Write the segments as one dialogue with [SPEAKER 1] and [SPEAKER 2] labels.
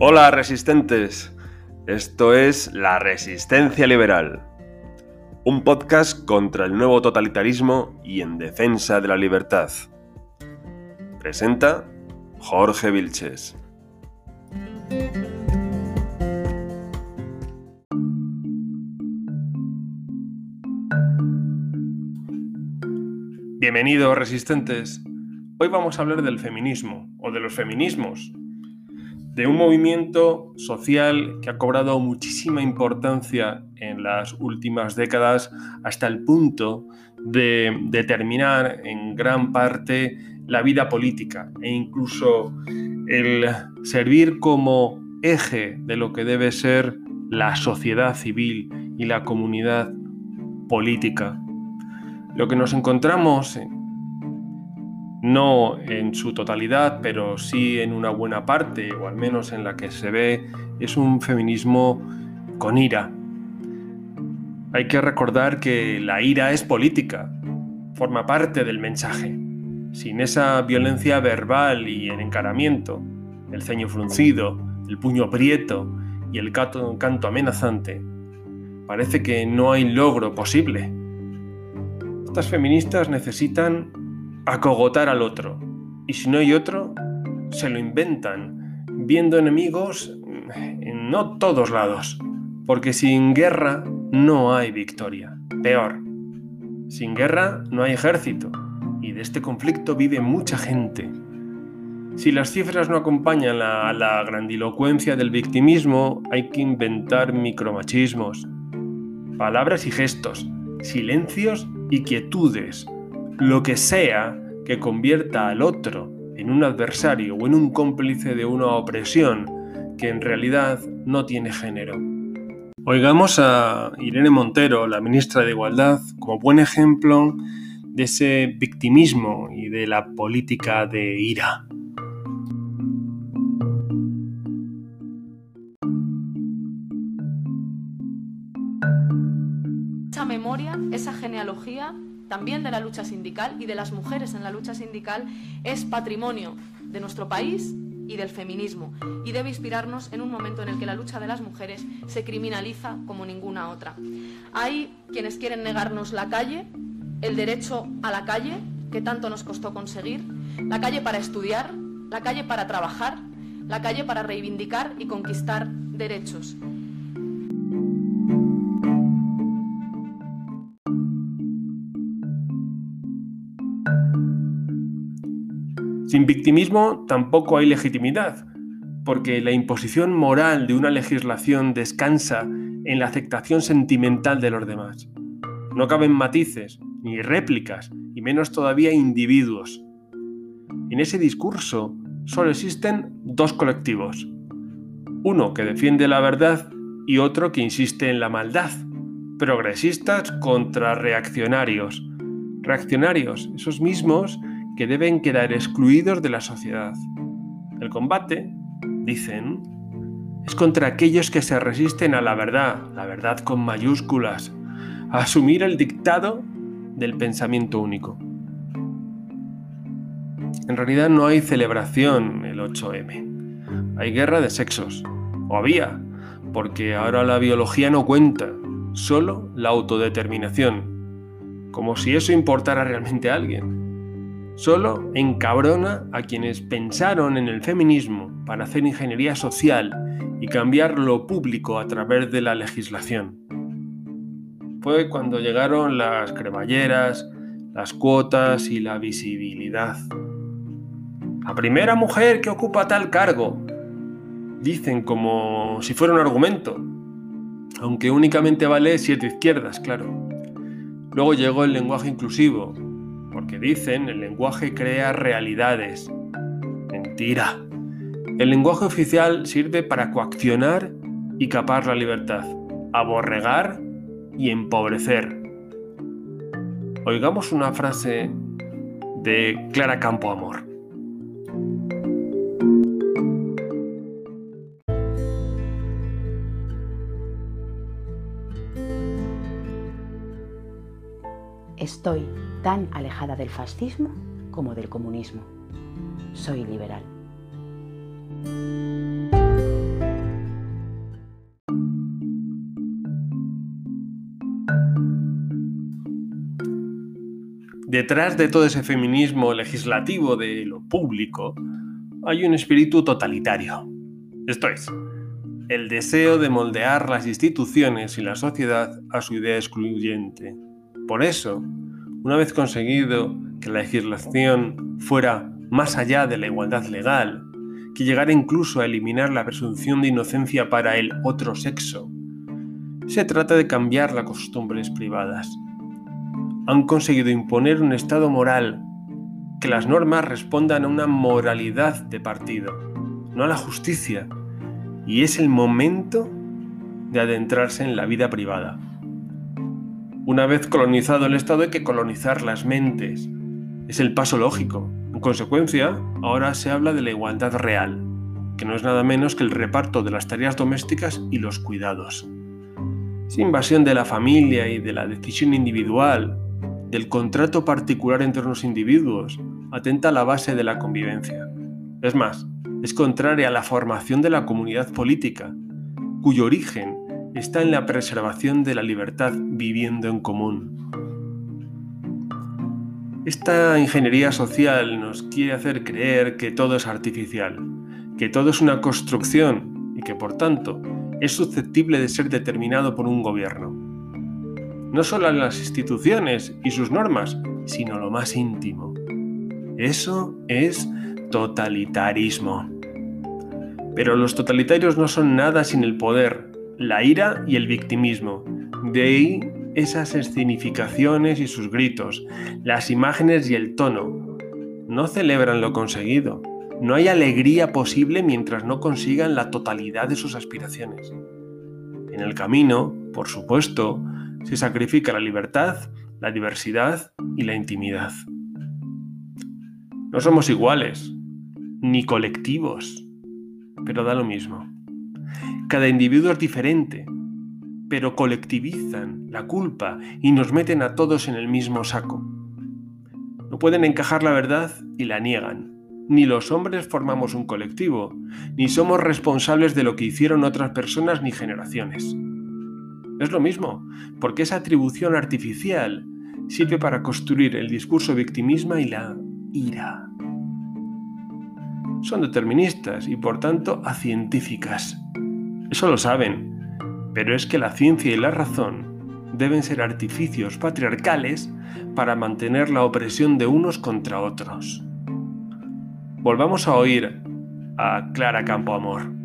[SPEAKER 1] Hola resistentes, esto es La Resistencia Liberal, un podcast contra el nuevo totalitarismo y en defensa de la libertad. Presenta Jorge Vilches. Bienvenidos resistentes. Hoy vamos a hablar del feminismo o de los feminismos, de un movimiento social que ha cobrado muchísima importancia en las últimas décadas hasta el punto de determinar en gran parte la vida política e incluso el servir como eje de lo que debe ser la sociedad civil y la comunidad política. Lo que nos encontramos en no en su totalidad, pero sí en una buena parte, o al menos en la que se ve, es un feminismo con ira. Hay que recordar que la ira es política, forma parte del mensaje. Sin esa violencia verbal y el encaramiento, el ceño fruncido, el puño aprieto y el canto amenazante, parece que no hay logro posible. Estas feministas necesitan acogotar al otro. Y si no hay otro, se lo inventan, viendo enemigos en no todos lados. Porque sin guerra no hay victoria. Peor, sin guerra no hay ejército. Y de este conflicto vive mucha gente. Si las cifras no acompañan a la grandilocuencia del victimismo, hay que inventar micromachismos, palabras y gestos, silencios y quietudes lo que sea que convierta al otro en un adversario o en un cómplice de una opresión que en realidad no tiene género. Oigamos a Irene Montero, la ministra de Igualdad, como buen ejemplo de ese victimismo y de la política de ira.
[SPEAKER 2] Esa memoria, esa genealogía también de la lucha sindical y de las mujeres en la lucha sindical es patrimonio de nuestro país y del feminismo y debe inspirarnos en un momento en el que la lucha de las mujeres se criminaliza como ninguna otra. Hay quienes quieren negarnos la calle, el derecho a la calle, que tanto nos costó conseguir, la calle para estudiar, la calle para trabajar, la calle para reivindicar y conquistar derechos.
[SPEAKER 1] Sin victimismo tampoco hay legitimidad, porque la imposición moral de una legislación descansa en la aceptación sentimental de los demás. No caben matices, ni réplicas, y menos todavía individuos. En ese discurso solo existen dos colectivos. Uno que defiende la verdad y otro que insiste en la maldad. Progresistas contra reaccionarios. Reaccionarios, esos mismos que deben quedar excluidos de la sociedad. El combate, dicen, es contra aquellos que se resisten a la verdad, la verdad con mayúsculas, a asumir el dictado del pensamiento único. En realidad no hay celebración el 8M. Hay guerra de sexos. O había, porque ahora la biología no cuenta, solo la autodeterminación. Como si eso importara realmente a alguien. Solo encabrona a quienes pensaron en el feminismo para hacer ingeniería social y cambiar lo público a través de la legislación. Fue cuando llegaron las cremalleras, las cuotas y la visibilidad. La primera mujer que ocupa tal cargo, dicen como si fuera un argumento, aunque únicamente vale siete izquierdas, claro. Luego llegó el lenguaje inclusivo, dicen el lenguaje crea realidades. Mentira. El lenguaje oficial sirve para coaccionar y capar la libertad, aborregar y empobrecer. Oigamos una frase de Clara Campo Amor.
[SPEAKER 3] Estoy tan alejada del fascismo como del comunismo. Soy liberal.
[SPEAKER 1] Detrás de todo ese feminismo legislativo de lo público hay un espíritu totalitario. Esto es, el deseo de moldear las instituciones y la sociedad a su idea excluyente, por eso, una vez conseguido que la legislación fuera más allá de la igualdad legal, que llegara incluso a eliminar la presunción de inocencia para el otro sexo, se trata de cambiar las costumbres privadas. Han conseguido imponer un estado moral, que las normas respondan a una moralidad de partido, no a la justicia, y es el momento de adentrarse en la vida privada. Una vez colonizado el Estado hay que colonizar las mentes. Es el paso lógico. En consecuencia, ahora se habla de la igualdad real, que no es nada menos que el reparto de las tareas domésticas y los cuidados. Esa invasión de la familia y de la decisión individual, del contrato particular entre los individuos, atenta a la base de la convivencia. Es más, es contraria a la formación de la comunidad política, cuyo origen está en la preservación de la libertad viviendo en común. Esta ingeniería social nos quiere hacer creer que todo es artificial, que todo es una construcción y que por tanto es susceptible de ser determinado por un gobierno. No solo las instituciones y sus normas, sino lo más íntimo. Eso es totalitarismo. Pero los totalitarios no son nada sin el poder, la ira y el victimismo. De ahí esas escenificaciones y sus gritos, las imágenes y el tono. No celebran lo conseguido, no hay alegría posible mientras no consigan la totalidad de sus aspiraciones. En el camino, por supuesto, se sacrifica la libertad, la diversidad y la intimidad. No somos iguales, ni colectivos, pero da lo mismo. Cada individuo es diferente, pero colectivizan la culpa y nos meten a todos en el mismo saco. No pueden encajar la verdad y la niegan. Ni los hombres formamos un colectivo, ni somos responsables de lo que hicieron otras personas ni generaciones. Es lo mismo, porque esa atribución artificial sirve para construir el discurso victimismo y la ira. Son deterministas y por tanto acientíficas. Eso lo saben, pero es que la ciencia y la razón deben ser artificios patriarcales para mantener la opresión de unos contra otros. Volvamos a oír a Clara Campoamor.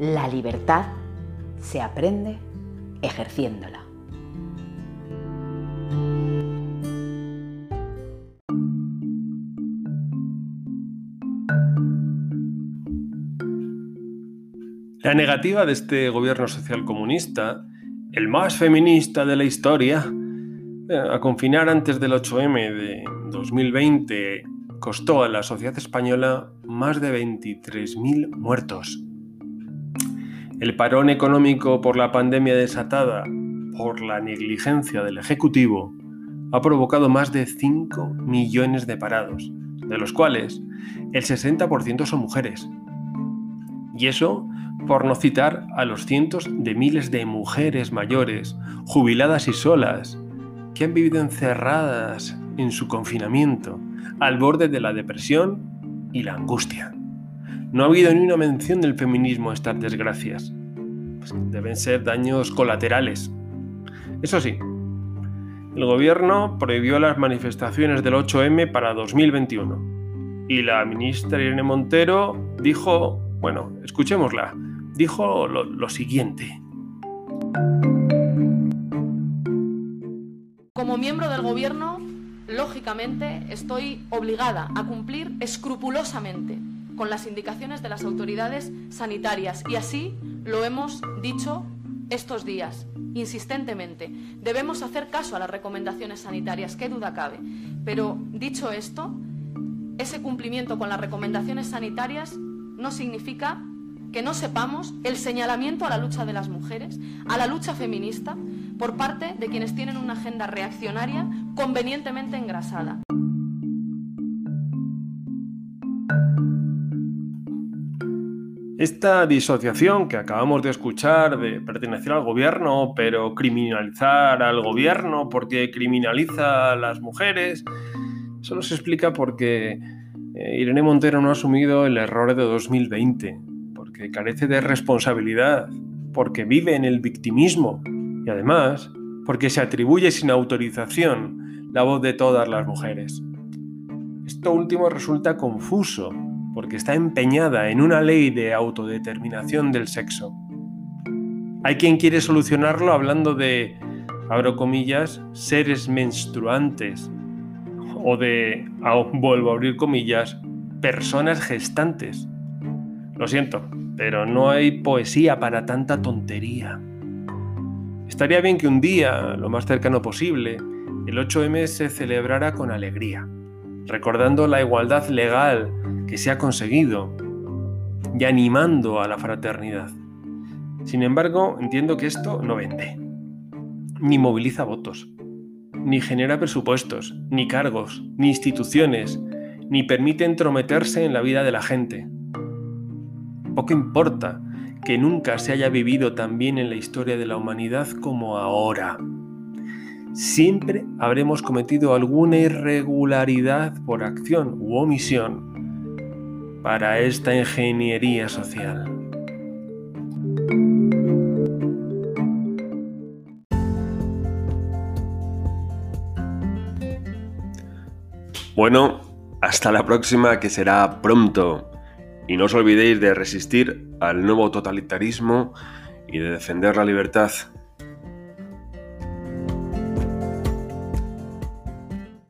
[SPEAKER 3] La libertad se aprende ejerciéndola.
[SPEAKER 1] La negativa de este gobierno social comunista, el más feminista de la historia, eh, a confinar antes del 8M de 2020 costó a la sociedad española más de 23.000 muertos. El parón económico por la pandemia desatada por la negligencia del Ejecutivo ha provocado más de 5 millones de parados, de los cuales el 60% son mujeres. Y eso por no citar a los cientos de miles de mujeres mayores, jubiladas y solas, que han vivido encerradas en su confinamiento, al borde de la depresión y la angustia. No ha habido ni una mención del feminismo a estas desgracias. Pues deben ser daños colaterales. Eso sí, el gobierno prohibió las manifestaciones del 8M para 2021. Y la ministra Irene Montero dijo, bueno, escuchémosla, dijo lo, siguiente.
[SPEAKER 2] Como miembro del gobierno, lógicamente estoy obligada a cumplir escrupulosamente con las indicaciones de las autoridades sanitarias y así lo hemos dicho estos días, insistentemente. Debemos hacer caso a las recomendaciones sanitarias, qué duda cabe. Pero dicho esto, ese cumplimiento con las recomendaciones sanitarias no significa que no sepamos el señalamiento a la lucha de las mujeres, a la lucha feminista, por parte de quienes tienen una agenda reaccionaria convenientemente engrasada.
[SPEAKER 1] Esta disociación que acabamos de escuchar de pertenecer al gobierno, pero criminalizar al gobierno porque criminaliza a las mujeres, solo se explica porque eh, Irene Montero no ha asumido el error de 2020, carece de responsabilidad, porque vive en el victimismo y además porque se atribuye sin autorización la voz de todas las mujeres. Esto último resulta confuso porque está empeñada en una ley de autodeterminación del sexo. Hay quien quiere solucionarlo hablando de, abro comillas, seres menstruantes o de, vuelvo a abrir comillas, personas gestantes. Lo siento, pero no hay poesía para tanta tontería. Estaría bien que un día, lo más cercano posible, el 8M se celebrara con alegría, recordando la igualdad legal que se ha conseguido y animando a la fraternidad. Sin embargo, entiendo que esto no vende, ni moviliza votos, ni genera presupuestos, ni cargos, ni instituciones, ni permite entrometerse en la vida de la gente. Poco importa que nunca se haya vivido tan bien en la historia de la humanidad como ahora. Siempre habremos cometido alguna irregularidad por acción u omisión para esta ingeniería social. Bueno, hasta la próxima que será pronto. Y no os olvidéis de resistir al nuevo totalitarismo y de defender la libertad.